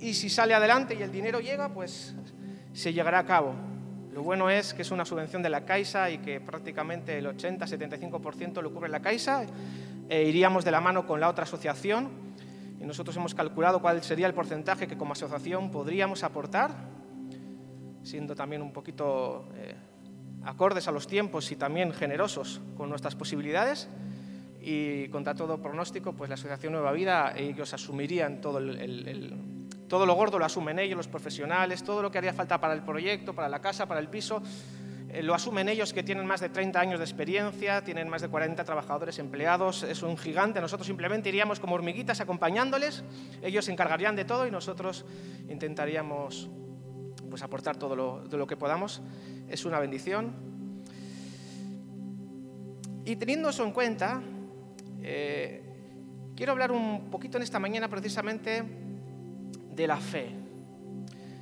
y si sale adelante y el dinero llega, pues se llegará a cabo. Lo bueno es que es una subvención de la Caixa y que prácticamente el 80-75% lo cubre la Caixa. E iríamos de la mano con la otra asociación y nosotros hemos calculado cuál sería el porcentaje que como asociación podríamos aportar, siendo también un poquito eh, acordes a los tiempos y también generosos con nuestras posibilidades. Y contra todo pronóstico, pues la Asociación Nueva Vida, ellos asumirían todo el, todo lo gordo lo asumen ellos, los profesionales, todo lo que haría falta para el proyecto, para la casa, para el piso, eh, lo asumen ellos que tienen más de 30 años de experiencia, tienen más de 40 trabajadores empleados, es un gigante, nosotros simplemente iríamos como hormiguitas acompañándoles, ellos se encargarían de todo y nosotros intentaríamos pues, aportar todo lo, lo que podamos. Es una bendición. Y teniendo eso en cuenta, eh, quiero hablar un poquito en esta mañana precisamente de la fe.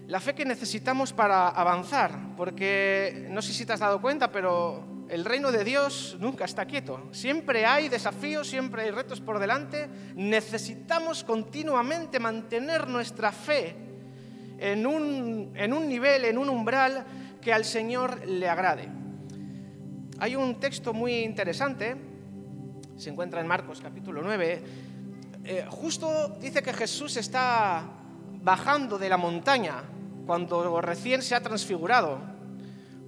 La fe que necesitamos para avanzar, porque no sé si te has dado cuenta, pero el reino de Dios nunca está quieto. Siempre hay desafíos, siempre hay retos por delante. Necesitamos continuamente mantener nuestra fe en un, en un nivel, en un umbral que al Señor le agrade. Hay un texto muy interesante se encuentra en Marcos capítulo 9, eh, justo dice que Jesús está bajando de la montaña cuando recién se ha transfigurado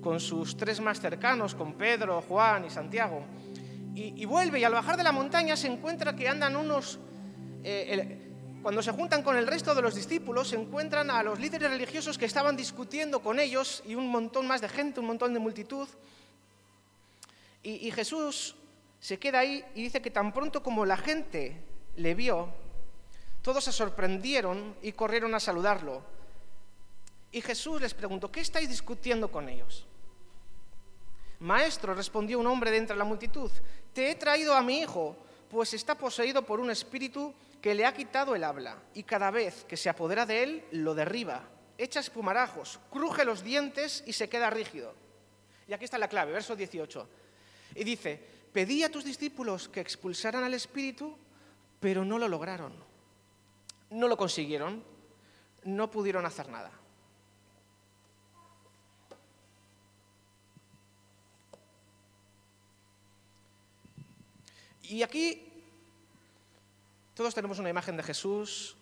con sus tres más cercanos, con Pedro, Juan y Santiago. Y, vuelve y al bajar de la montaña se encuentra que andan unos... Eh, cuando se juntan con el resto de los discípulos, se encuentran a los líderes religiosos que estaban discutiendo con ellos y un montón más de gente, un montón de multitud. Y, y Jesús se queda ahí y dice que tan pronto como la gente le vio, todos se sorprendieron y corrieron a saludarlo. Y Jesús les preguntó, ¿qué estáis discutiendo con ellos? Maestro, respondió un hombre de entre la multitud, te he traído a mi hijo, pues está poseído por un espíritu que le ha quitado el habla, y cada vez que se apodera de él, lo derriba, echa espumarajos, cruje los dientes y se queda rígido. Y aquí está la clave, verso 18. Y dice, pedí a tus discípulos que expulsaran al espíritu, pero no lo lograron. No lo consiguieron, no pudieron hacer nada. Y aquí todos tenemos una imagen de Jesús,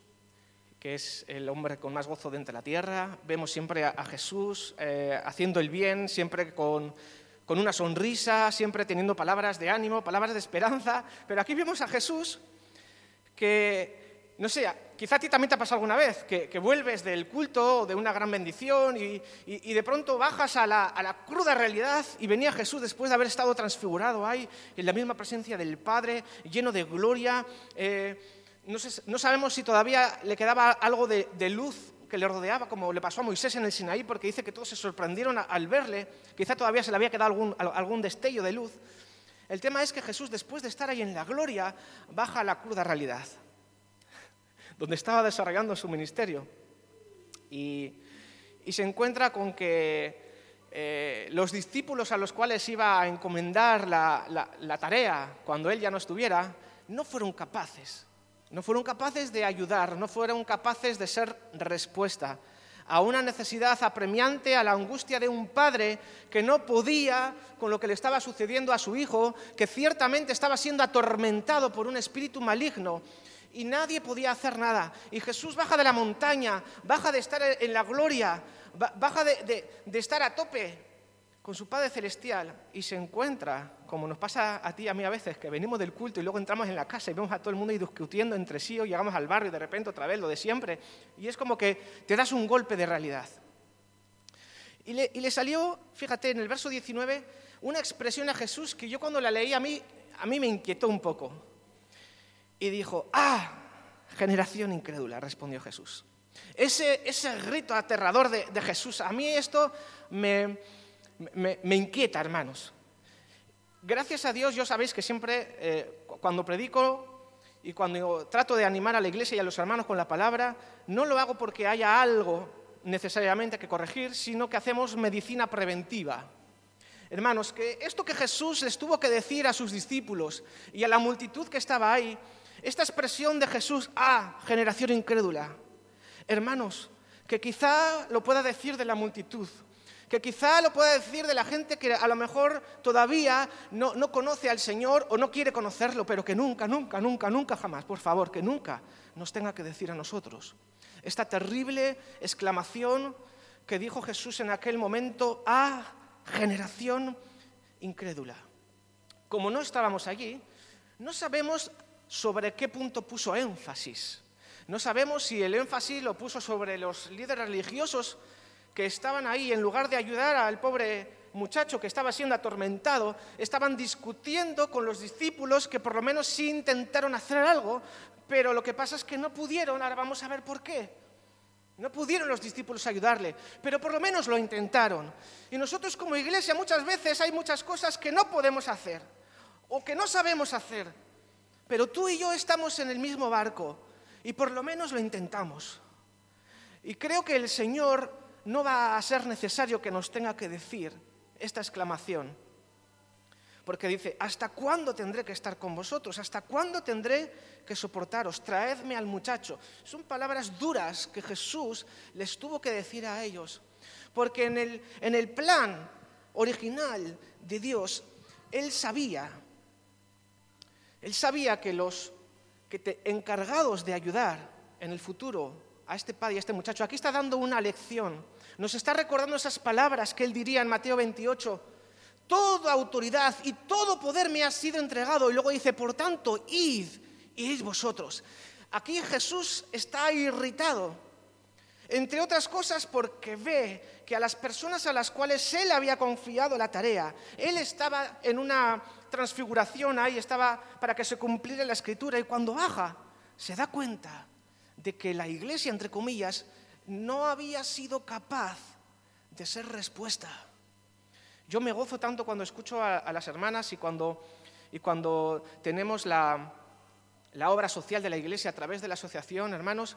que es el hombre con más gozo de la tierra. Vemos siempre a, Jesús eh, haciendo el bien, siempre con con una sonrisa, siempre teniendo palabras de ánimo, palabras de esperanza. Pero aquí vemos a Jesús que, no sé, quizá a ti también te ha pasado alguna vez, que, vuelves del culto o de una gran bendición y, de pronto bajas a la, cruda realidad y venía Jesús después de haber estado transfigurado ahí, en la misma presencia del Padre, lleno de gloria. Eh, no, sabemos si todavía le quedaba algo de luz que le rodeaba, como le pasó a Moisés en el Sinaí, porque dice que todos se sorprendieron al verle, quizá todavía se le había quedado algún, algún destello de luz. El tema es que Jesús, después de estar ahí en la gloria, baja a la cruda realidad, donde estaba desarrollando su ministerio. Y, se encuentra con que eh, los discípulos a los cuales iba a encomendar la tarea cuando él ya no estuviera, no fueron capaces no fueron capaces de ayudar, no fueron capaces de ser respuesta a una necesidad apremiante, a la angustia de un padre que no podía con lo que le estaba sucediendo a su hijo, que ciertamente estaba siendo atormentado por un espíritu maligno y nadie podía hacer nada. Y Jesús baja de la montaña, baja de estar en la gloria, baja de, estar a tope con su Padre Celestial y se encuentra, como nos pasa a ti y a mí a veces, que venimos del culto y luego entramos en la casa y vemos a todo el mundo discutiendo entre sí o llegamos al barrio y de repente otra vez lo de siempre. Y es como que te das un golpe de realidad. Y le, salió, fíjate, en el verso 19, una expresión a Jesús que yo cuando la leí a mí, a mí me inquietó un poco. Y dijo, ah, generación incrédula, respondió Jesús. Ese, ese grito aterrador de, de Jesús, a mí esto me, me, inquieta, hermanos. Gracias a Dios, yo sabéis que siempre, eh, cuando predico y cuando trato de animar a la iglesia y a los hermanos con la palabra, no lo hago porque haya algo necesariamente que corregir, sino que hacemos medicina preventiva. Hermanos, que esto que Jesús les tuvo que decir a sus discípulos y a la multitud que estaba ahí, esta expresión de Jesús, ah, generación incrédula, Hermanos, que quizá lo pueda decir de la multitud, que quizá lo pueda decir de la gente que a lo mejor todavía no, no, conoce al Señor o no quiere conocerlo, pero que nunca, nunca, nunca, nunca jamás, por favor, que nunca nos tenga que decir a nosotros. Esta terrible exclamación que dijo Jesús en aquel momento a generación incrédula. Como no estábamos allí, no sabemos sobre qué punto puso énfasis. No sabemos si el énfasis lo puso sobre los líderes religiosos que estaban ahí, en lugar de ayudar al pobre muchacho que estaba siendo atormentado, estaban discutiendo con los discípulos que por lo menos sí intentaron hacer algo, pero lo que pasa es que no pudieron, ahora vamos a ver por qué. No pudieron los discípulos ayudarle, pero por lo menos lo intentaron. Y nosotros como iglesia muchas veces hay muchas cosas que no podemos hacer o que no sabemos hacer, pero tú y yo estamos en el mismo barco y por lo menos lo intentamos. Y creo que el Señor no va a ser necesario que nos tenga que decir esta exclamación. Porque dice, ¿hasta cuándo tendré que estar con vosotros? ¿Hasta cuándo tendré que soportaros? Traedme al muchacho. Son palabras duras que Jesús les tuvo que decir a ellos. Porque en el, en el plan original de Dios, Él sabía, Él sabía que los que te, encargados de ayudar en el futuro a este padre y a este muchacho. Aquí está dando una lección. Nos está recordando esas palabras que él diría en Mateo 28. Toda autoridad y todo poder me ha sido entregado. Y luego dice, por tanto, id, id vosotros. Aquí Jesús está irritado, entre otras cosas porque ve que a las personas a las cuales él había confiado la tarea, él estaba en una transfiguración ahí, estaba para que se cumpliera la escritura y cuando baja se da cuenta de que la iglesia, entre comillas, no había sido capaz de ser respuesta. Yo me gozo tanto cuando escucho a, las hermanas y cuando, y cuando tenemos la, la obra social de la iglesia a través de la asociación, hermanos,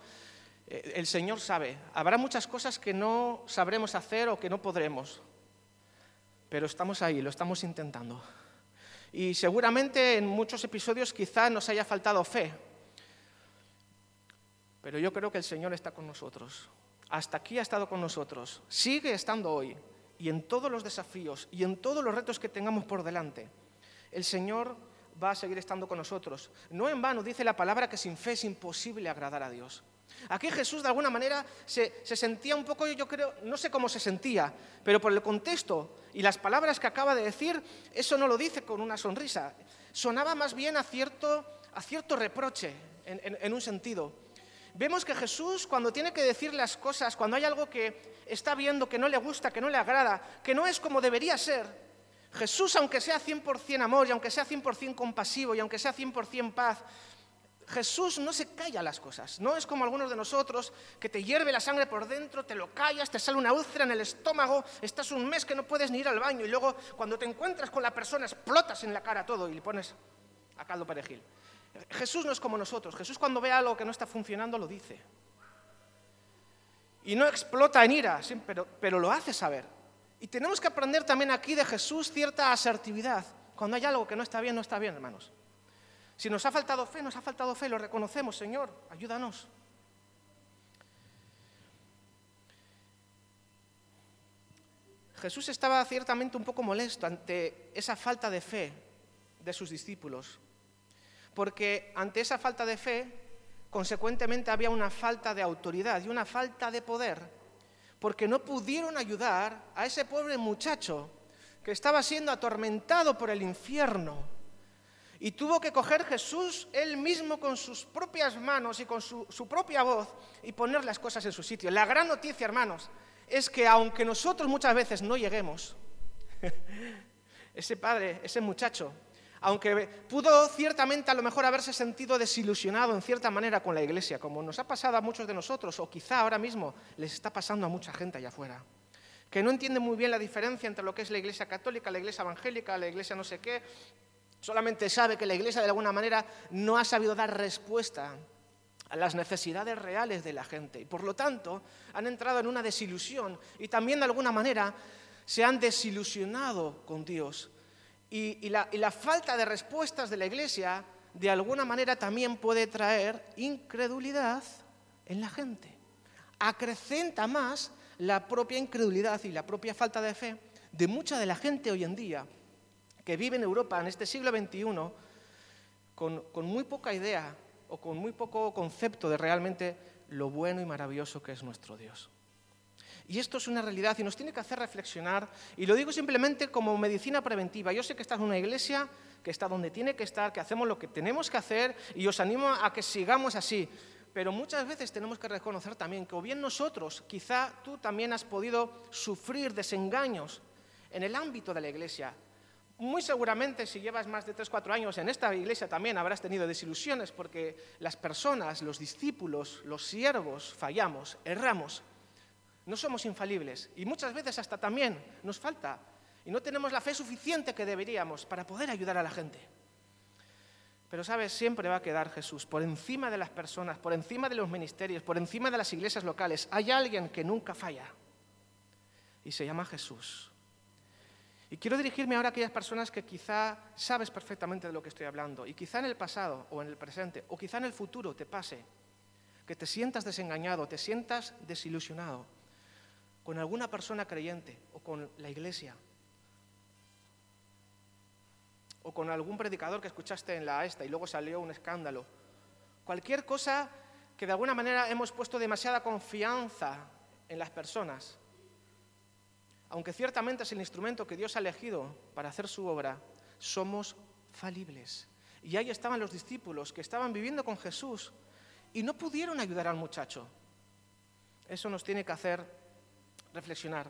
eh, el Señor sabe. Habrá muchas cosas que no sabremos hacer o que no podremos, pero estamos ahí, lo estamos intentando. Y seguramente en muchos episodios quizá nos haya faltado fe, pero yo creo que el Señor está con nosotros. Hasta aquí ha estado con nosotros. Sigue estando hoy. Y en todos los desafíos y en todos los retos que tengamos por delante, el Señor va a seguir estando con nosotros. No en vano dice la palabra que sin fe es imposible agradar a Dios. Aquí Jesús de alguna manera se, se, sentía un poco, yo creo, no sé cómo se sentía, pero por el contexto y las palabras que acaba de decir, eso no lo dice con una sonrisa. Sonaba más bien a cierto, a cierto reproche, en, en un sentido vemos que Jesús cuando tiene que decir las cosas, cuando hay algo que está viendo que no le gusta, que no le agrada, que no es como debería ser, Jesús, aunque sea 100% amor y aunque sea 100% compasivo y aunque sea 100% paz, Jesús no se calla las cosas. No es como algunos de nosotros que te hierve la sangre por dentro, te lo callas, te sale una úlcera en el estómago, estás un mes que no puedes ni ir al baño y luego cuando te encuentras con la persona explotas en la cara todo y le pones a caldo perejil. Jesús no es como nosotros. Jesús cuando ve algo que no está funcionando lo dice. Y no explota en ira, pero, pero lo hace saber. Y tenemos que aprender también aquí de Jesús cierta asertividad. Cuando hay algo que no está bien, no está bien, hermanos. Si nos ha faltado fe, nos ha faltado fe, lo reconocemos, Señor, ayúdanos. Jesús estaba ciertamente un poco molesto ante esa falta de fe de sus discípulos porque ante esa falta de fe, consecuentemente había una falta de autoridad y una falta de poder, porque no pudieron ayudar a ese pobre muchacho que estaba siendo atormentado por el infierno. Y tuvo que coger Jesús él mismo con sus propias manos y con su, propia voz y poner las cosas en su sitio. La gran noticia, hermanos, es que aunque nosotros muchas veces no lleguemos, ese padre, ese muchacho, aunque pudo ciertamente a lo mejor haberse sentido desilusionado en cierta manera con la iglesia, como nos ha pasado a muchos de nosotros, o quizá ahora mismo les está pasando a mucha gente allá afuera, que no entiende muy bien la diferencia entre lo que es la iglesia católica, la iglesia evangélica, la iglesia no sé qué, solamente sabe que la iglesia de alguna manera no ha sabido dar respuesta a las necesidades reales de la gente. Y por lo tanto han entrado en una desilusión y también de alguna manera se han desilusionado con Dios. Y, la, falta de respuestas de la Iglesia, de alguna manera, también puede traer incredulidad en la gente. acrecenta más la propia incredulidad y la propia falta de fe de mucha de la gente hoy en día que vive en Europa en este siglo XXI con, muy poca idea o con muy poco concepto de realmente lo bueno y maravilloso que es nuestro Dios. Y esto es una realidad y nos tiene que hacer reflexionar, y lo digo simplemente como medicina preventiva. Yo sé que esta es una iglesia que está donde tiene que estar, que hacemos lo que tenemos que hacer, y os animo a que sigamos así. Pero muchas veces tenemos que reconocer también que o bien nosotros, quizá tú también has podido sufrir desengaños en el ámbito de la iglesia. Muy seguramente si llevas más de 3, 4 años en esta iglesia también habrás tenido desilusiones porque las personas, los discípulos, los siervos fallamos, erramos. No somos infalibles y muchas veces hasta también nos falta y no tenemos la fe suficiente que deberíamos para poder ayudar a la gente. Pero sabes, siempre va a quedar Jesús por encima de las personas, por encima de los ministerios, por encima de las iglesias locales. Hay alguien que nunca falla y se llama Jesús. Y quiero dirigirme ahora a aquellas personas que quizá sabes perfectamente de lo que estoy hablando y quizá en el pasado o en el presente o quizá en el futuro te pase que te sientas desengañado, te sientas desilusionado con alguna persona creyente o con la iglesia o con algún predicador que escuchaste en la esta y luego salió un escándalo. Cualquier cosa que de alguna manera hemos puesto demasiada confianza en las personas, aunque ciertamente es el instrumento que Dios ha elegido para hacer su obra, somos falibles. Y ahí estaban los discípulos que estaban viviendo con Jesús y no pudieron ayudar al muchacho. Eso nos tiene que hacer reflexionar.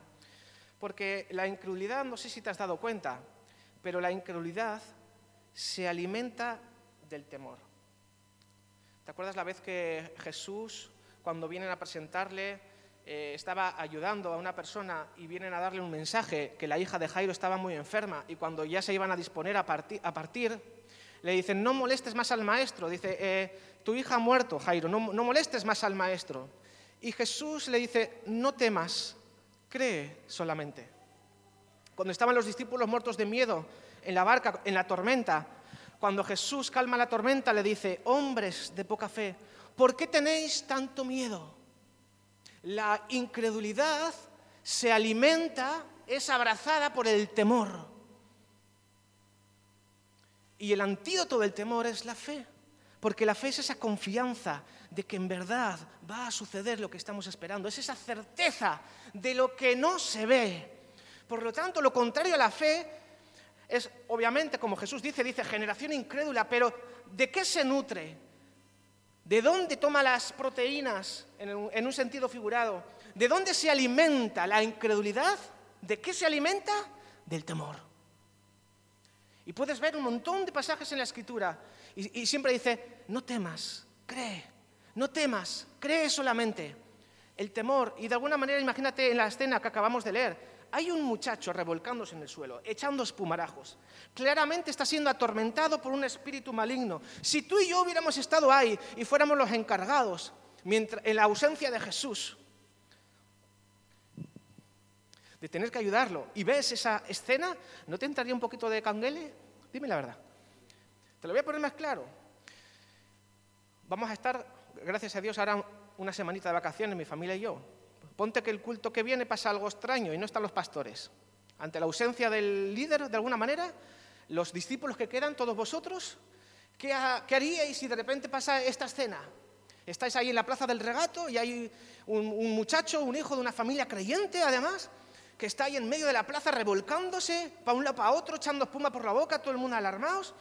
Porque la incredulidad, no sé si te has dado cuenta, pero la incredulidad se alimenta del temor. ¿Te acuerdas la vez que Jesús, cuando vienen a presentarle, eh, estaba ayudando a una persona y vienen a darle un mensaje que la hija de Jairo estaba muy enferma y cuando ya se iban a disponer a, partir, le dicen, no molestes más al maestro. Dice, eh, tu hija ha muerto, Jairo, no molestes más al maestro. Y Jesús le dice, no temas, cree solamente. Cuando estaban los discípulos muertos de miedo en la barca, en la tormenta, cuando Jesús calma la tormenta, le dice, hombres de poca fe, ¿por qué tenéis tanto miedo? La incredulidad se alimenta, es abrazada por el temor. Y el antídoto del temor es la fe, porque la fe es esa confianza de que en verdad va a suceder lo que estamos esperando, es esa certeza de lo que no se ve. Por lo tanto, lo contrario a la fe es, obviamente, como Jesús dice, dice generación incrédula, pero ¿de qué se nutre? ¿De dónde toma las proteínas en un, en un sentido figurado? ¿De dónde se alimenta la incredulidad? ¿De qué se alimenta? Del temor. Y puedes ver un montón de pasajes en la escritura y, siempre dice, no temas, cree, no temas, cree solamente. El temor, y de alguna manera imagínate en la escena que acabamos de leer, hay un muchacho revolcándose en el suelo, echando espumarajos. Claramente está siendo atormentado por un espíritu maligno. Si tú y yo hubiéramos estado ahí y fuéramos los encargados, mientras, en la ausencia de Jesús, de tener que ayudarlo, y ves esa escena, ¿no te entraría un poquito de canguele? Dime la verdad. Te lo voy a poner más claro. Vamos a estar, gracias a Dios, ahora una semanita de vacaciones, mi familia y yo. Ponte que el culto que viene pasa algo extraño y no están los pastores. Ante la ausencia del líder, de alguna manera, los discípulos que quedan, todos vosotros, ¿qué, haríais si de repente pasa esta escena? Estáis ahí en la plaza del regato y hay un, muchacho, un hijo de una familia creyente, además, que está ahí en medio de la plaza revolcándose para un lado para otro, echando espuma por la boca, todo el mundo alarmados.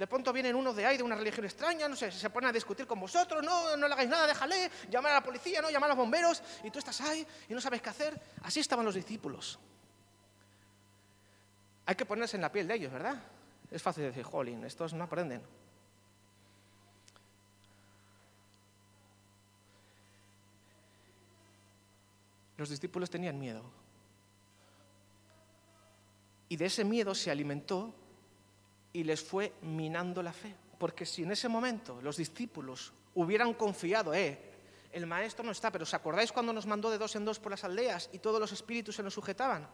De pronto vienen unos de ahí de una religión extraña, no sé, se ponen a discutir con vosotros, no, no le hagáis nada, déjale, llamar a la policía, no, llamar a los bomberos, y tú estás ahí y no sabes qué hacer. Así estaban los discípulos. Hay que ponerse en la piel de ellos, ¿verdad? Es fácil decir, jolín, estos no aprenden. Los discípulos tenían miedo. Y de ese miedo se alimentó y les fue minando la fe. Porque si en ese momento los discípulos hubieran confiado, eh, el maestro no está, pero ¿os acordáis cuando nos mandó de dos en dos por las aldeas y todos los espíritus se nos sujetaban?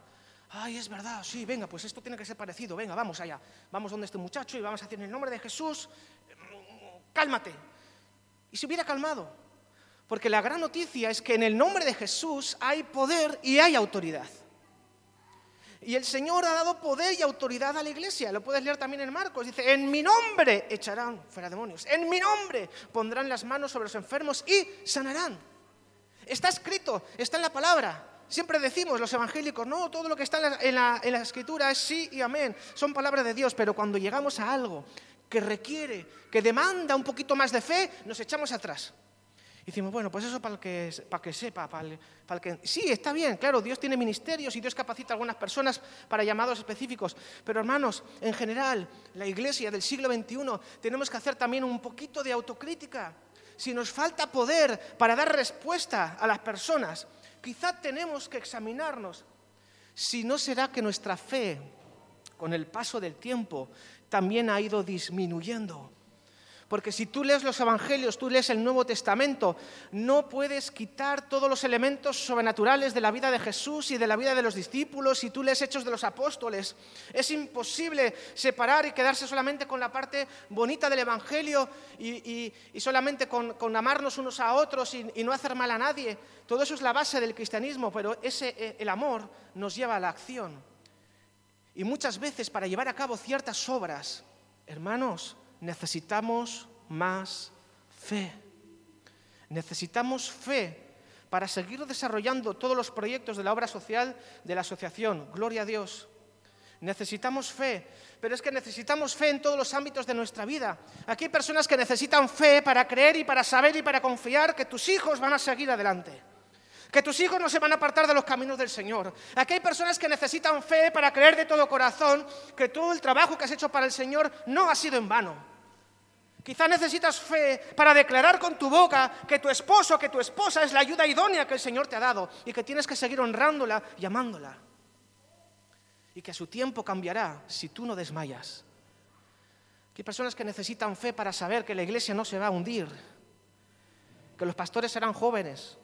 Ay, es verdad, sí, venga, pues esto tiene que ser parecido, venga, vamos allá, vamos donde este muchacho y vamos a decir en el nombre de Jesús, cálmate. Y se hubiera calmado, Porque la gran noticia es que en el nombre de Jesús hay poder y hay autoridad. Y el Señor ha dado poder y autoridad a la iglesia. Lo puedes leer también en Marcos. Dice, en mi nombre echarán fuera demonios. En mi nombre pondrán las manos sobre los enfermos y sanarán. Está escrito, está en la palabra. Siempre decimos los evangélicos, no, todo lo que está en la, escritura es sí y amén. Son palabras de Dios, pero cuando llegamos a algo que requiere, que demanda un poquito más de fe, nos echamos atrás. Y decimos, bueno, pues eso para el que, para que sepa, para para que... Sí, está bien, claro, Dios tiene ministerios y Dios capacita a algunas personas para llamados específicos. Pero hermanos, en general, la iglesia del siglo XXI tenemos que hacer también un poquito de autocrítica. Si nos falta poder para dar respuesta a las personas, quizá tenemos que examinarnos si no será que nuestra fe, con el paso del tiempo, también ha ido disminuyendo. Porque si tú lees los Evangelios, tú lees el Nuevo Testamento, no puedes quitar todos los elementos sobrenaturales de la vida de Jesús y de la vida de los discípulos. Si tú lees Hechos de los Apóstoles, es imposible separar y quedarse solamente con la parte bonita del Evangelio y, solamente con, amarnos unos a otros y, y, no hacer mal a nadie. Todo eso es la base del cristianismo, pero ese, eh, el amor nos lleva a la acción. Y muchas veces para llevar a cabo ciertas obras, hermanos, necesitamos más fe. Necesitamos fe para seguir desarrollando todos los proyectos de la obra social de la asociación. Gloria a Dios. Necesitamos fe, pero es que necesitamos fe en todos los ámbitos de nuestra vida. Aquí hay personas que necesitan fe para creer y para saber y para confiar que tus hijos van a seguir adelante que tus hijos no se van a apartar de los caminos del Señor. Aquí hay personas que necesitan fe para creer de todo corazón que todo el trabajo que has hecho para el Señor no ha sido en vano. Quizá necesitas fe para declarar con tu boca que tu esposo, que tu esposa es la ayuda idónea que el Señor te ha dado y que tienes que seguir honrándola y amándola. Y que a su tiempo cambiará si tú no desmayas. hay personas que necesitan fe para saber que la iglesia no se va a hundir, que los pastores serán jóvenes,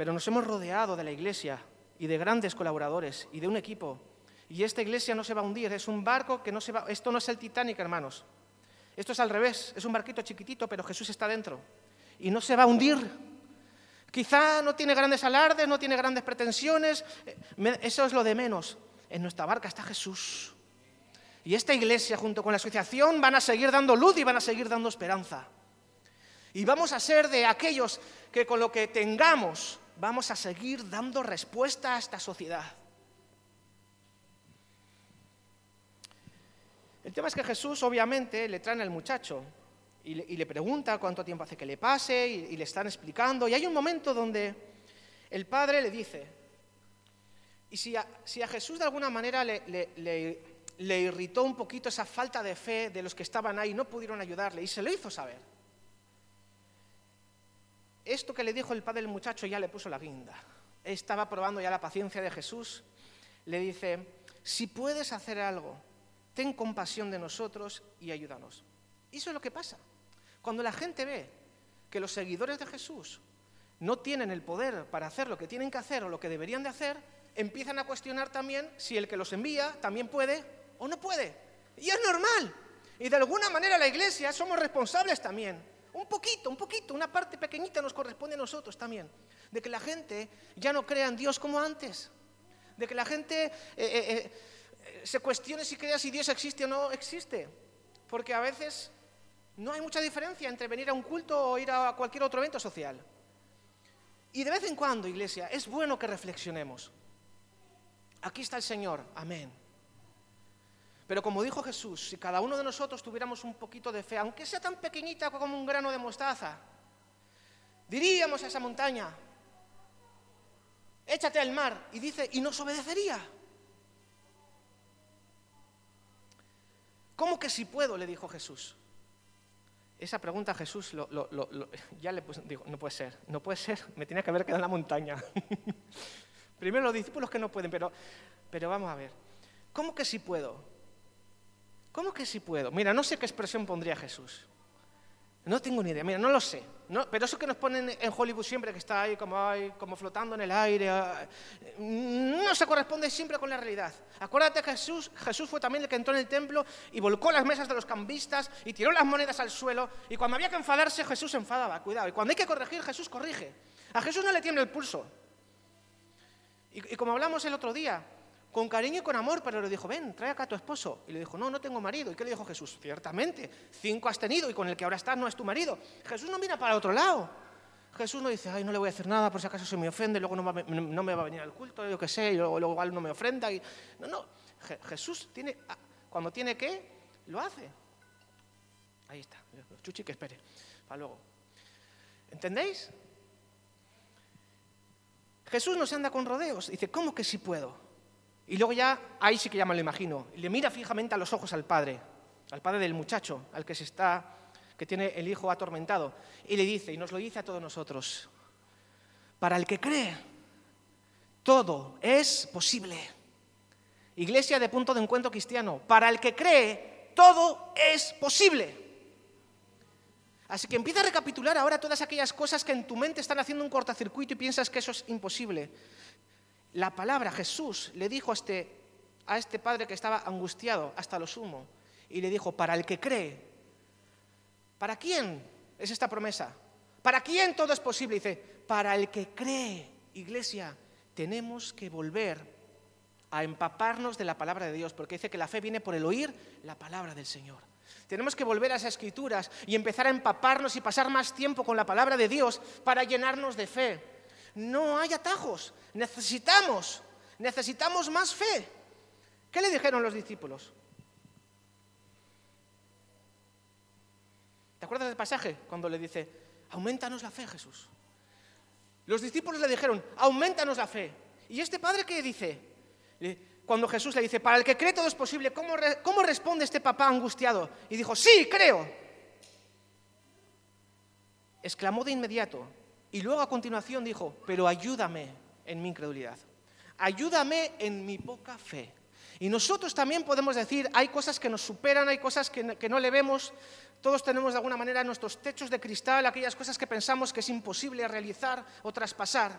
pero nos hemos rodeado de la iglesia y de grandes colaboradores y de un equipo. Y esta iglesia no se va a hundir, es un barco que no se va... Esto no es el Titanic, hermanos. Esto es al revés, es un barquito chiquitito, pero Jesús está dentro. Y no se va a hundir. Quizá no tiene grandes alardes, no tiene grandes pretensiones, eh, eso es lo de menos. En nuestra barca está Jesús. Y esta iglesia junto con la asociación van a seguir dando luz y van a seguir dando esperanza. Y vamos a ser de aquellos que con lo que tengamos vamos a seguir dando respuesta a esta sociedad. El tema es que Jesús obviamente le trae al muchacho y le, pregunta cuánto tiempo hace que le pase y, le están explicando. Y hay un momento donde el padre le dice, y si a, Jesús de alguna manera le, le irritó un poquito esa falta de fe de los que estaban ahí, no pudieron ayudarle y se lo hizo saber esto que le dijo el padre del muchacho ya le puso la guinda. Estaba probando ya la paciencia de Jesús. Le dice, si puedes hacer algo, ten compasión de nosotros y ayúdanos. Y eso es lo que pasa. Cuando la gente ve que los seguidores de Jesús no tienen el poder para hacer lo que tienen que hacer o lo que deberían de hacer, empiezan a cuestionar también si el que los envía también puede o no puede. Y es normal. Y de alguna manera la iglesia somos responsables también un poquito, un poquito, una parte pequeñita nos corresponde a nosotros también. De que la gente ya no crea en Dios como antes. De que la gente eh, eh, eh, se cuestione si crea si Dios existe o no existe. Porque a veces no hay mucha diferencia entre venir a un culto o ir a cualquier otro evento social. Y de vez en cuando, iglesia, es bueno que reflexionemos. Aquí está el Señor, amén. Pero como dijo Jesús, si cada uno de nosotros tuviéramos un poquito de fe, aunque sea tan pequeñita como un grano de mostaza, diríamos a esa montaña, échate al mar, y dice, y nos obedecería. ¿Cómo que si puedo? le dijo Jesús. Esa pregunta Jesús ya le dijo, no puede ser, no puede ser, me tiene que haber quedado en la montaña. Primero los discípulos que no pueden, pero, pero vamos a ver. ¿Cómo que si puedo? ¿Cómo que si puedo? Mira, no sé qué expresión pondría Jesús. No tengo ni idea, mira, no lo sé. pero eso que nos ponen en Hollywood siempre, que está ahí como, como flotando en el aire, no se corresponde siempre con la realidad. Acuérdate que Jesús, Jesús fue también el que entró en el templo y volcó las mesas de los cambistas y tiró las monedas al suelo. Y cuando había que enfadarse, Jesús se enfadaba, cuidado. Y cuando hay que corregir, Jesús corrige. A Jesús no le tiembla el pulso. y como hablamos el otro día, con cariño y con amor, pero le dijo, ven, trae acá a tu esposo. Y le dijo, no, no tengo marido. ¿Y qué le dijo Jesús? Ciertamente, cinco has tenido y con el que ahora estás no es tu marido. Jesús no mira para otro lado. Jesús no dice, ay, no le voy a hacer nada por si acaso se me ofende, luego no, me va a venir al culto, yo qué sé, y luego, igual no me ofrenda. Y... No, no, Jesús tiene, ah, cuando tiene que, lo hace. Ahí está, chuchi que espere, para luego. ¿Entendéis? Jesús no se anda con rodeos, dice, ¿cómo que sí puedo? Y luego ya, ahí sí que ya me lo imagino, le mira fijamente a los ojos al padre, al padre del muchacho, al que se está, que tiene el hijo atormentado, y le dice, y nos lo dice a todos nosotros, para el que cree, todo es posible. Iglesia de punto de encuentro cristiano, para el que cree, todo es posible. Así que empieza a recapitular ahora todas aquellas cosas que en tu mente están haciendo un cortocircuito y piensas que eso es imposible la palabra, Jesús le dijo a este, a este padre que estaba angustiado hasta lo sumo, y le dijo, para el que cree, ¿para quién es esta promesa? ¿Para quién todo es posible? Dice, para el que cree, iglesia, tenemos que volver a empaparnos de la palabra de Dios, porque dice que la fe viene por el oír la palabra del Señor. Tenemos que volver a esas escrituras y empezar a empaparnos y pasar más tiempo con la palabra de Dios para llenarnos de fe. No hay atajos. Necesitamos, necesitamos más fe. ¿Qué le dijeron los discípulos? ¿Te acuerdas del pasaje cuando le dice, aumentanos la fe, Jesús? Los discípulos le dijeron, aumentanos la fe. ¿Y este padre qué dice? Cuando Jesús le dice, para el que cree todo es posible, ¿cómo, ¿cómo responde este papá angustiado? Y dijo, sí, creo. Exclamó de inmediato, y luego a continuación dijo, pero ayúdame en mi incredulidad, ayúdame en mi poca fe. Y nosotros también podemos decir, hay cosas que nos superan, hay cosas que, no le vemos, todos tenemos de alguna manera nuestros techos de cristal, aquellas cosas que pensamos que es imposible realizar o traspasar.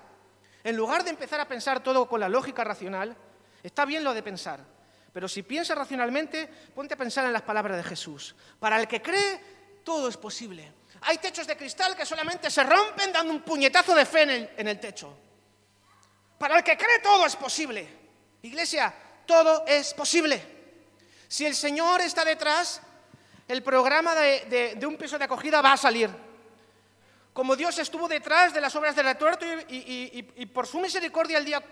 En lugar de empezar a pensar todo con la lógica racional, está bien lo de pensar, pero si piensas racionalmente, ponte a pensar en las palabras de Jesús. Para el que cree, todo es posible. Hay techos de cristal que solamente se rompen dando un puñetazo de fe en el, techo. Para el que cree todo es posible. Iglesia, todo es posible. Si el Señor está detrás, el programa de, un piso de acogida va a salir. Como Dios estuvo detrás de las obras de retuerto y, y, por su misericordia el día,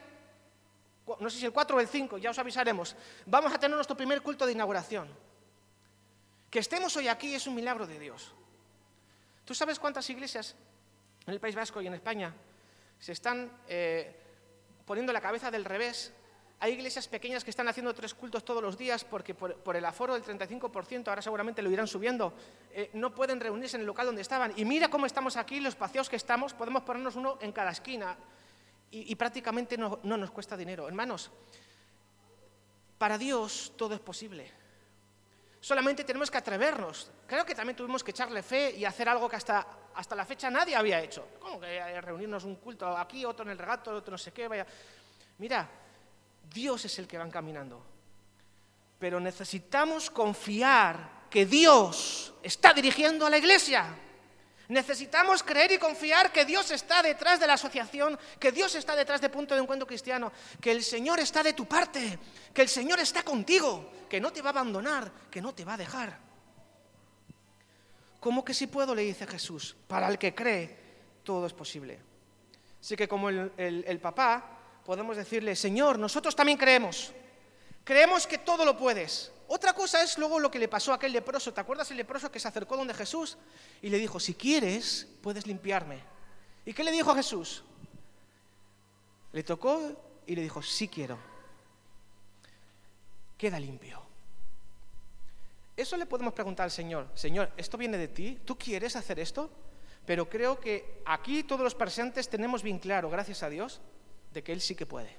no sé si el 4 o el 5, ya os avisaremos, vamos a tener nuestro primer culto de inauguración. Que estemos hoy aquí es un milagro de Dios. ¿Tú sabes cuántas iglesias en el País Vasco y en España se están eh, poniendo la cabeza del revés? Hay iglesias pequeñas que están haciendo tres cultos todos los días porque por, el aforo del 35%, ahora seguramente lo irán subiendo, eh, no pueden reunirse en el local donde estaban. Y mira cómo estamos aquí, los espacios que estamos, podemos ponernos uno en cada esquina y, prácticamente no nos cuesta dinero. Hermanos, para Dios todo es posible. Solamente tenemos que atrevernos. Creo que también tuvimos que echarle fe y hacer algo que hasta, hasta la fecha nadie había hecho. ¿Cómo que reunirnos un culto aquí, otro en el regato, otro no sé qué? Vaya. Mira, Dios es el que va encaminando. Pero necesitamos confiar que Dios está dirigiendo a la iglesia. Necesitamos creer y confiar que Dios está detrás de la asociación, que Dios está detrás de Punto de Encuentro Cristiano, que el Señor está de tu parte, que el Señor está contigo, que no te va a abandonar, que no te va a dejar. ¿Cómo que si puedo? le dice Jesús. Para el que cree, todo es posible. Así que como el, el papá, podemos decirle, Señor, nosotros también creemos. Creemos que todo lo puedes. Otra cosa es luego lo que le pasó a aquel leproso. ¿Te acuerdas el leproso que se acercó donde Jesús y le dijo, si quieres, puedes limpiarme? ¿Y qué le dijo Jesús? Le tocó y le dijo, sí quiero. Queda limpio. Eso le podemos preguntar al Señor. Señor, ¿esto viene de ti? ¿Tú quieres hacer esto? Pero creo que aquí todos los presentes tenemos bien claro, gracias a Dios, de que Él sí que puede.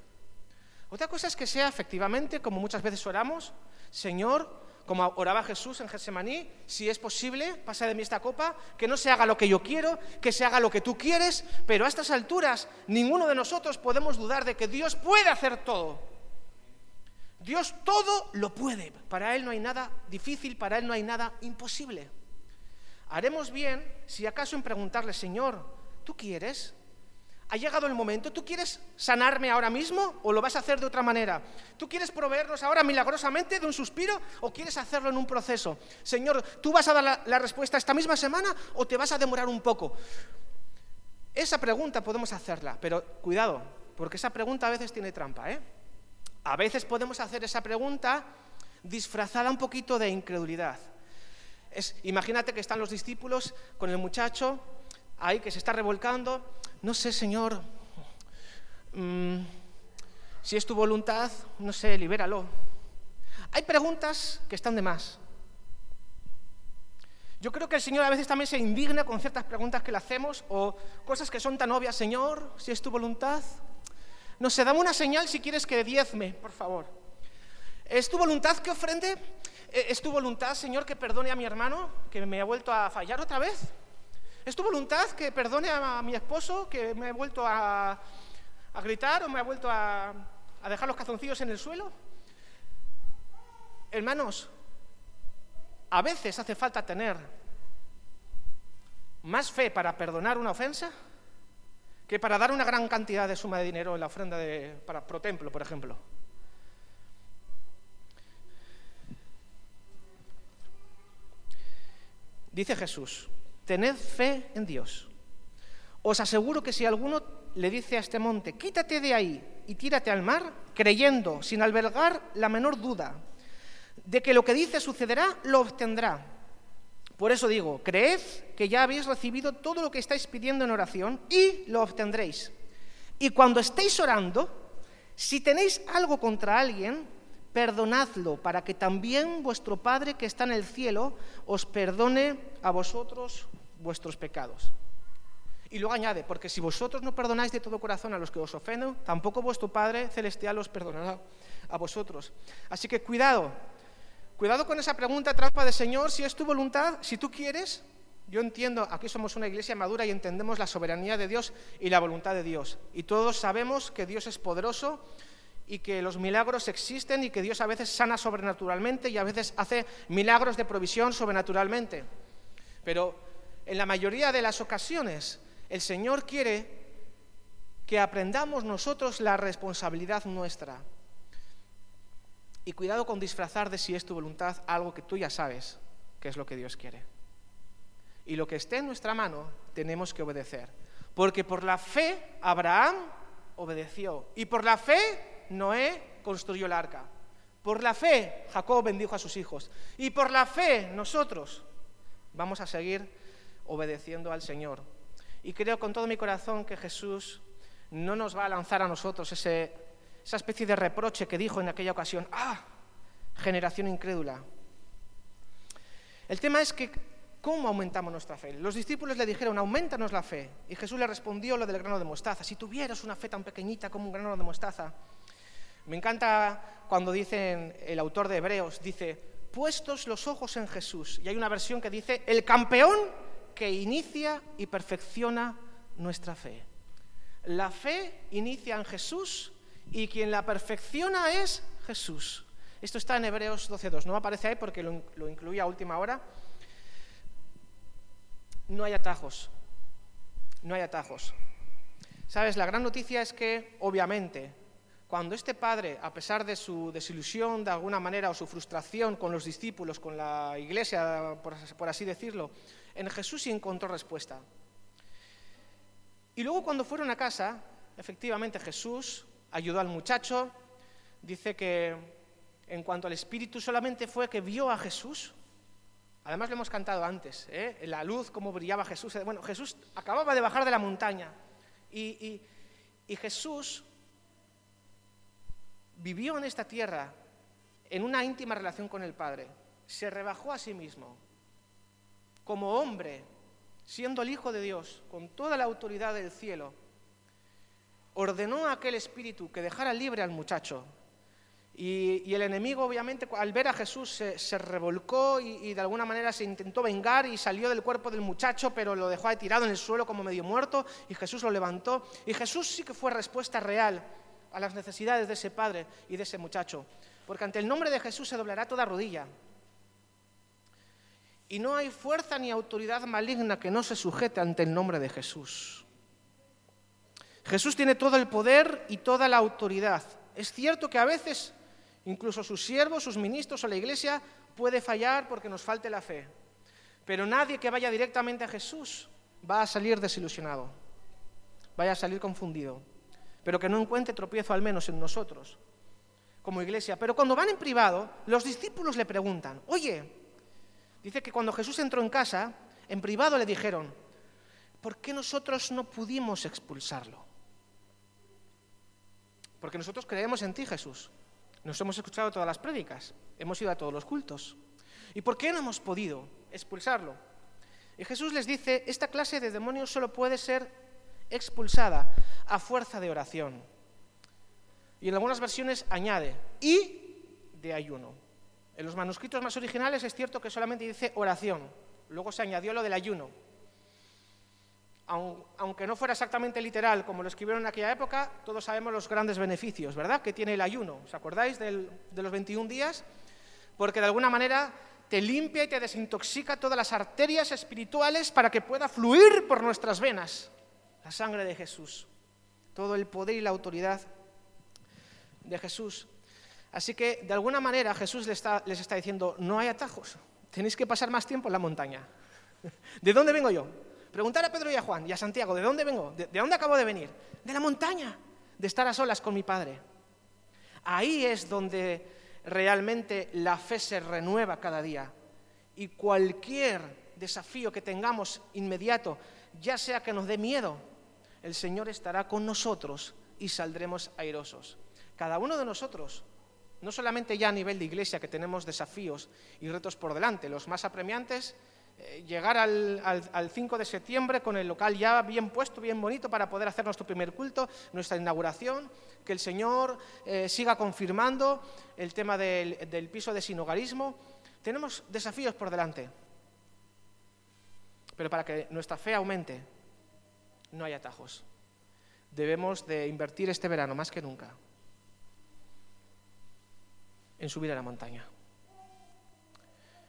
Otra cosa es que sea efectivamente, como muchas veces oramos, Señor, como oraba Jesús en Getsemaní, si es posible, pasa de mí esta copa, que no se haga lo que yo quiero, que se haga lo que tú quieres, pero a estas alturas ninguno de nosotros podemos dudar de que Dios puede hacer todo. Dios todo lo puede. Para Él no hay nada difícil, para Él no hay nada imposible. Haremos bien si acaso en preguntarle, Señor, ¿tú quieres? ¿Ha llegado el momento? ¿Tú quieres sanarme ahora mismo o lo vas a hacer de otra manera? ¿Tú quieres proveernos ahora milagrosamente de un suspiro o quieres hacerlo en un proceso? Señor, ¿tú vas a dar la, respuesta esta misma semana o te vas a demorar un poco? Esa pregunta podemos hacerla, pero cuidado, porque esa pregunta a veces tiene trampa. ¿eh? A veces podemos hacer esa pregunta disfrazada un poquito de incredulidad. Es, imagínate que están los discípulos con el muchacho ahí que se está revolcando no sé, Señor, mm, si es tu voluntad, no sé, libéralo. Hay preguntas que están de más. Yo creo que el Señor a veces también se indigna con ciertas preguntas que le hacemos o cosas que son tan obvias, Señor, si es tu voluntad. No sé, dame una señal si quieres que diezme, por favor. ¿Es tu voluntad que ofrende? ¿Es tu voluntad, Señor, que perdone a mi hermano, que me ha vuelto a fallar otra vez? ¿Es tu voluntad que perdone a mi esposo que me ha vuelto a, gritar o me ha vuelto a, dejar los cazoncillos en el suelo? Hermanos, a veces hace falta tener más fe para perdonar una ofensa que para dar una gran cantidad de suma de dinero en la ofrenda de, para pro templo, por ejemplo. Dice Jesús, tened fe en Dios. Os aseguro que si alguno le dice a este monte, quítate de ahí y tírate al mar, creyendo, sin albergar la menor duda, de que lo que dice sucederá, lo obtendrá. Por eso digo, creed que ya habéis recibido todo lo que estáis pidiendo en oración y lo obtendréis. Y cuando estéis orando, si tenéis algo contra alguien, perdonadlo para que también vuestro Padre que está en el cielo os perdone a vosotros vuestros pecados. Y luego añade, porque si vosotros no perdonáis de todo corazón a los que os ofenden, tampoco vuestro Padre Celestial os perdonará a vosotros. Así que cuidado, cuidado con esa pregunta trampa de Señor, si es tu voluntad, si tú quieres. Yo entiendo, aquí somos una iglesia madura y entendemos la soberanía de Dios y la voluntad de Dios. Y todos sabemos que Dios es poderoso y que los milagros existen y que Dios a veces sana sobrenaturalmente y a veces hace milagros de provisión sobrenaturalmente. Pero en la mayoría de las ocasiones, el Señor quiere que aprendamos nosotros la responsabilidad nuestra. Y cuidado con disfrazar de si es tu voluntad algo que tú ya sabes que es lo que Dios quiere. Y lo que esté en nuestra mano tenemos que obedecer. Porque por la fe Abraham obedeció. Y por la fe Noé construyó el arca. Por la fe Jacob bendijo a sus hijos. Y por la fe nosotros vamos a seguir obedeciendo al Señor. Y creo con todo mi corazón que Jesús no nos va a lanzar a nosotros ese, esa especie de reproche que dijo en aquella ocasión, ah, generación incrédula. El tema es que, ¿cómo aumentamos nuestra fe? Los discípulos le dijeron, aumentanos la fe. Y Jesús le respondió lo del grano de mostaza. Si tuvieras una fe tan pequeñita como un grano de mostaza. Me encanta cuando dicen, el autor de Hebreos dice, puestos los ojos en Jesús. Y hay una versión que dice, el campeón que inicia y perfecciona nuestra fe. La fe inicia en Jesús y quien la perfecciona es Jesús. Esto está en Hebreos 12.2. No aparece ahí porque lo, lo incluí a última hora. No hay atajos. No hay atajos. Sabes, la gran noticia es que, obviamente, cuando este padre, a pesar de su desilusión de alguna manera o su frustración con los discípulos, con la iglesia, por, así decirlo, en Jesús sí encontró respuesta. Y luego cuando fueron a casa, efectivamente Jesús ayudó al muchacho, dice que en cuanto al Espíritu solamente fue que vio a Jesús. Además lo hemos cantado antes, ¿eh? la luz, cómo brillaba Jesús. Bueno, Jesús acababa de bajar de la montaña y Jesús vivió en esta tierra en una íntima relación con el Padre, se rebajó a sí mismo, como hombre, siendo el Hijo de Dios, con toda la autoridad del cielo, ordenó a aquel espíritu que dejara libre al muchacho Y, el enemigo, obviamente, al ver a Jesús se, revolcó y, de alguna manera se intentó vengar y salió del cuerpo del muchacho, pero lo dejó ahí tirado en el suelo como medio muerto y Jesús lo levantó. Y Jesús sí que fue respuesta real a las necesidades de ese padre y de ese muchacho. Porque ante el nombre de Jesús se doblará toda rodilla. Y no hay fuerza ni autoridad maligna que no se sujete ante el nombre de Jesús. Jesús tiene todo el poder y toda la autoridad. Es cierto que a veces Incluso sus siervos, sus ministros o la iglesia puede fallar porque nos falte la fe. Pero nadie que vaya directamente a Jesús va a salir desilusionado, vaya a salir confundido, pero que no encuentre tropiezo al menos en nosotros como iglesia. Pero cuando van en privado, los discípulos le preguntan, oye, dice que cuando Jesús entró en casa, en privado le dijeron, ¿por qué nosotros no pudimos expulsarlo? Porque nosotros creemos en ti, Jesús. Nos hemos escuchado todas las prédicas, hemos ido a todos los cultos. ¿Y por qué no hemos podido expulsarlo? Y Jesús les dice, esta clase de demonios solo puede ser expulsada a fuerza de oración. Y en algunas versiones añade, y de ayuno. En los manuscritos más originales es cierto que solamente dice oración, luego se añadió lo del ayuno aunque no fuera exactamente literal como lo escribieron en aquella época, todos sabemos los grandes beneficios, ¿verdad?, que tiene el ayuno. ¿Os acordáis de los 21 días? Porque de alguna manera te limpia y te desintoxica todas las arterias espirituales para que pueda fluir por nuestras venas la sangre de Jesús, todo el poder y la autoridad de Jesús. Así que de alguna manera Jesús les está, diciendo, no hay atajos, tenéis que pasar más tiempo en la montaña. ¿De dónde vengo yo? Preguntar a Pedro y a Juan y a Santiago, ¿de dónde vengo? ¿De, dónde acabo de venir? De la montaña, de estar a solas con mi Padre. Ahí es donde realmente la fe se renueva cada día. Y cualquier desafío que tengamos inmediato, ya sea que nos dé miedo, el Señor estará con nosotros y saldremos airosos. Cada uno de nosotros, no solamente ya a nivel de iglesia que tenemos desafíos y retos por delante, los más apremiantes eh, llegar al, 5 de septiembre con el local ya bien puesto, bien bonito para poder hacer nuestro primer culto, nuestra inauguración, que el Señor eh, siga confirmando el tema del, del piso de sinogarismo. Tenemos desafíos por delante, pero para que nuestra fe aumente, no hay atajos. Debemos de invertir este verano más que nunca en subir a la montaña.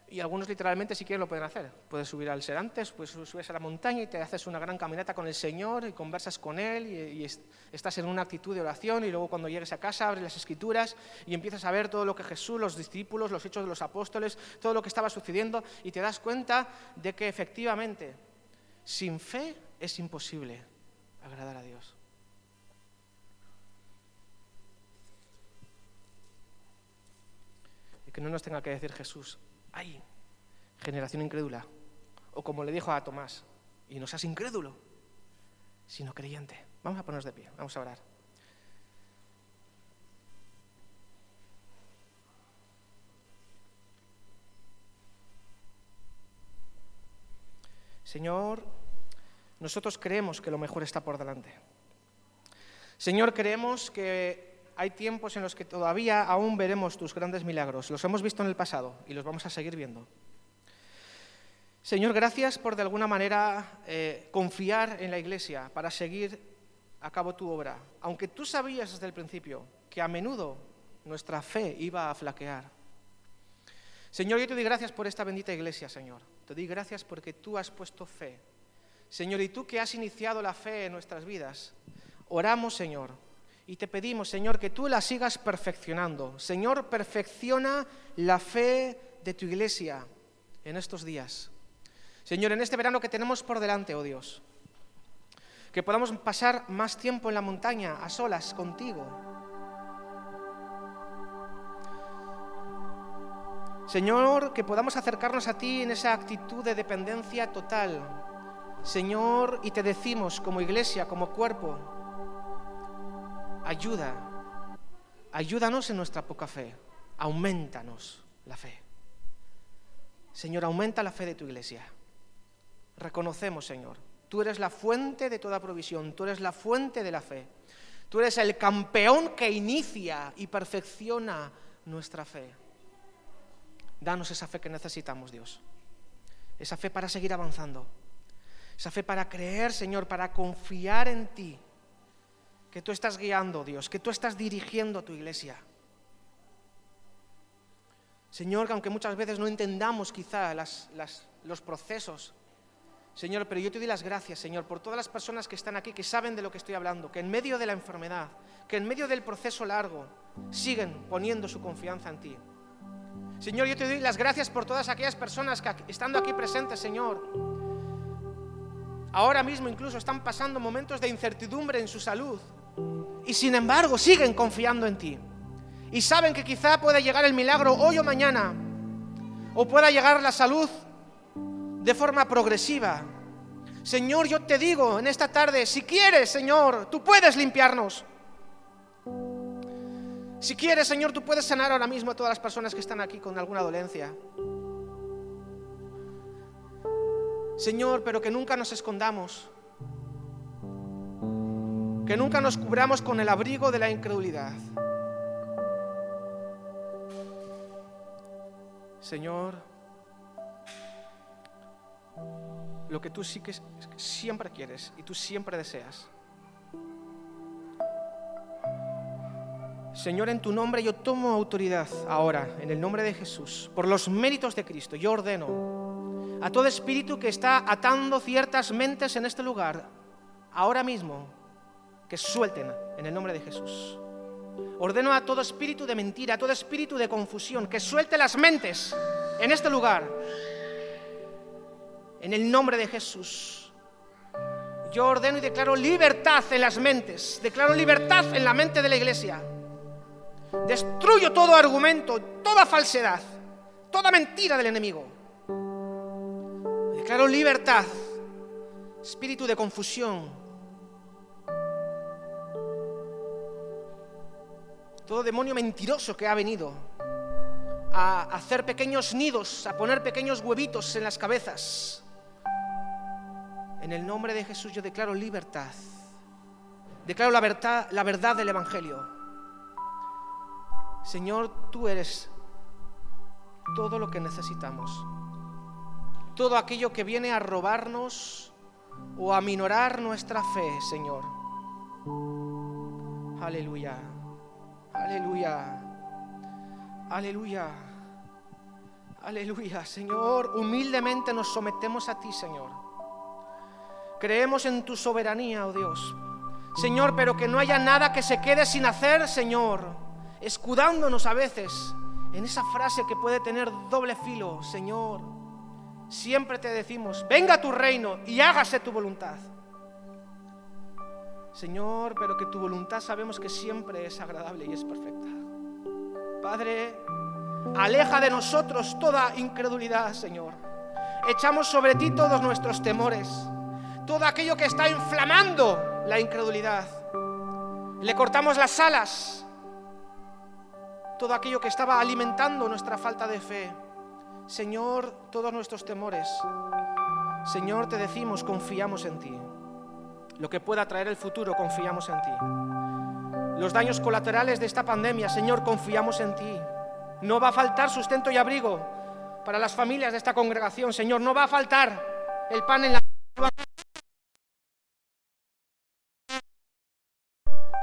Y algunos literalmente si quieren lo pueden hacer. Puedes subir al Serantes, puedes subir a la montaña y te haces una gran caminata con el Señor y conversas con Él y, estás en una actitud de oración y luego cuando llegues a casa abres las escrituras y empiezas a ver todo lo que Jesús, los discípulos, los hechos de los apóstoles, todo lo que estaba sucediendo y te das cuenta de que efectivamente sin fe es imposible agradar a Dios. Que no nos tenga que decir Jesús, ¡ay! Generación incrédula. O como le dijo a Tomás, y no seas incrédulo, sino creyente. Vamos a ponernos de pie, vamos a orar. Señor, nosotros creemos que lo mejor está por delante. Señor, creemos que hay tiempos en los que todavía aún veremos tus grandes milagros. Los hemos visto en el pasado y los vamos a seguir viendo. Señor, gracias por de alguna manera eh, confiar en la Iglesia para seguir a cabo tu obra, aunque tú sabías desde el principio que a menudo nuestra fe iba a flaquear. Señor, yo te doy gracias por esta bendita Iglesia, Señor. Te doy gracias porque tú has puesto fe. Señor, y tú que has iniciado la fe en nuestras vidas, oramos, Señor, y te pedimos, Señor, que tú la sigas perfeccionando. Señor, perfecciona la fe de tu iglesia en estos días. Señor, en este verano que tenemos por delante, oh Dios, que podamos pasar más tiempo en la montaña, a solas, contigo. Señor, que podamos acercarnos a ti en esa actitud de dependencia total. Señor, y te decimos como iglesia, como cuerpo, ayuda, ayúdanos en nuestra poca fe, aumentanos la fe. Señor, aumenta la fe de tu iglesia. Reconocemos, Señor, tú eres la fuente de toda provisión, tú eres la fuente de la fe. Tú eres el campeón que inicia y perfecciona nuestra fe. Danos esa fe que necesitamos, Dios. Esa fe para seguir avanzando. Esa fe para creer, Señor, para confiar en ti. Que tú estás guiando, Dios, que tú estás dirigiendo a tu iglesia. Señor, que aunque muchas veces no entendamos quizá los procesos, Señor, pero yo te doy las gracias, Señor, por todas las personas que están aquí, que saben de lo que estoy hablando, que en medio de la enfermedad, que en medio del proceso largo, siguen poniendo su confianza en ti. Señor, yo te doy las gracias por todas aquellas personas que estando aquí presentes, Señor, ahora mismo incluso están pasando momentos de incertidumbre en su salud y sin embargo siguen confiando en ti. Y saben que quizá pueda llegar el milagro hoy o mañana, o pueda llegar la salud de forma progresiva. Señor, yo te digo en esta tarde, si quieres, Señor, tú puedes limpiarnos. Si quieres, Señor, tú puedes sanar ahora mismo a todas las personas que están aquí con alguna dolencia. Señor, pero que nunca nos escondamos. Que nunca nos cubramos con el abrigo de la incredulidad. Señor, lo que tú sí que siempre quieres y tú siempre deseas. Señor, en tu nombre yo tomo autoridad ahora, en el nombre de Jesús, por los méritos de Cristo. Yo ordeno a todo espíritu que está atando ciertas mentes en este lugar, ahora mismo, que suelten en el nombre de Jesús. Ordeno a todo espíritu de mentira, a todo espíritu de confusión, que suelte las mentes en este lugar en el nombre de Jesús. Yo ordeno y declaro libertad en las mentes, declaro libertad en la mente de la iglesia. Destruyo todo argumento, toda falsedad, toda mentira del enemigo. Declaro libertad, espíritu de confusión. Todo demonio mentiroso que ha venido a hacer pequeños nidos, a poner pequeños huevitos en las cabezas en el nombre de Jesús yo declaro libertad. Declaro la verdad, la verdad del Evangelio. Señor, tú eres todo lo que necesitamos. Todo aquello que viene a robarnos o a minorar nuestra fe, Señor. Aleluya. Aleluya. Aleluya. Aleluya. Señor, humildemente nos sometemos a ti, Señor. Creemos en tu soberanía, oh Dios. Señor, pero que no haya nada que se quede sin hacer, Señor, escudándonos a veces en esa frase que puede tener doble filo, Señor. Siempre te decimos, venga tu reino y hágase tu voluntad. Señor, pero que tu voluntad sabemos que siempre es agradable y es perfecta. Padre, aleja de nosotros toda incredulidad, Señor. Echamos sobre ti todos nuestros temores todo aquello que está inflamando la incredulidad. Le cortamos las alas, todo aquello que estaba alimentando nuestra falta de fe. Señor, todos nuestros temores. Señor, te decimos, confiamos en ti. Lo que pueda traer el futuro, confiamos en ti. Los daños colaterales de esta pandemia, Señor, confiamos en ti. No va a faltar sustento y abrigo para las familias de esta congregación, Señor. No va a faltar el pan en la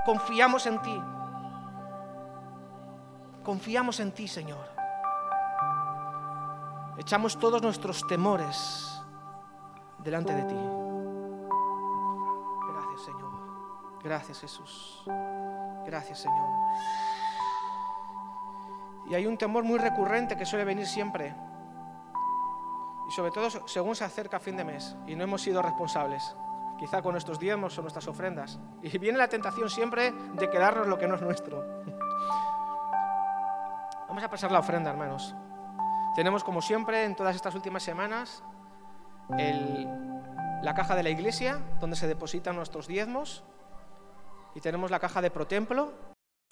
Confiamos en ti. Confiamos en ti, Señor. Echamos todos nuestros temores delante de ti. Gracias, Jesús. Gracias, Señor. Y hay un temor muy recurrente que suele venir siempre. Y sobre todo según se acerca fin de mes y no hemos sido responsables quizá con nuestros diezmos o nuestras ofrendas. Y viene la tentación siempre de quedarnos lo que no es nuestro. Vamos a pasar la ofrenda, hermanos. Tenemos, como siempre, en todas estas últimas semanas, la caja de la iglesia, donde se depositan nuestros diezmos, y tenemos la caja de Protemplo,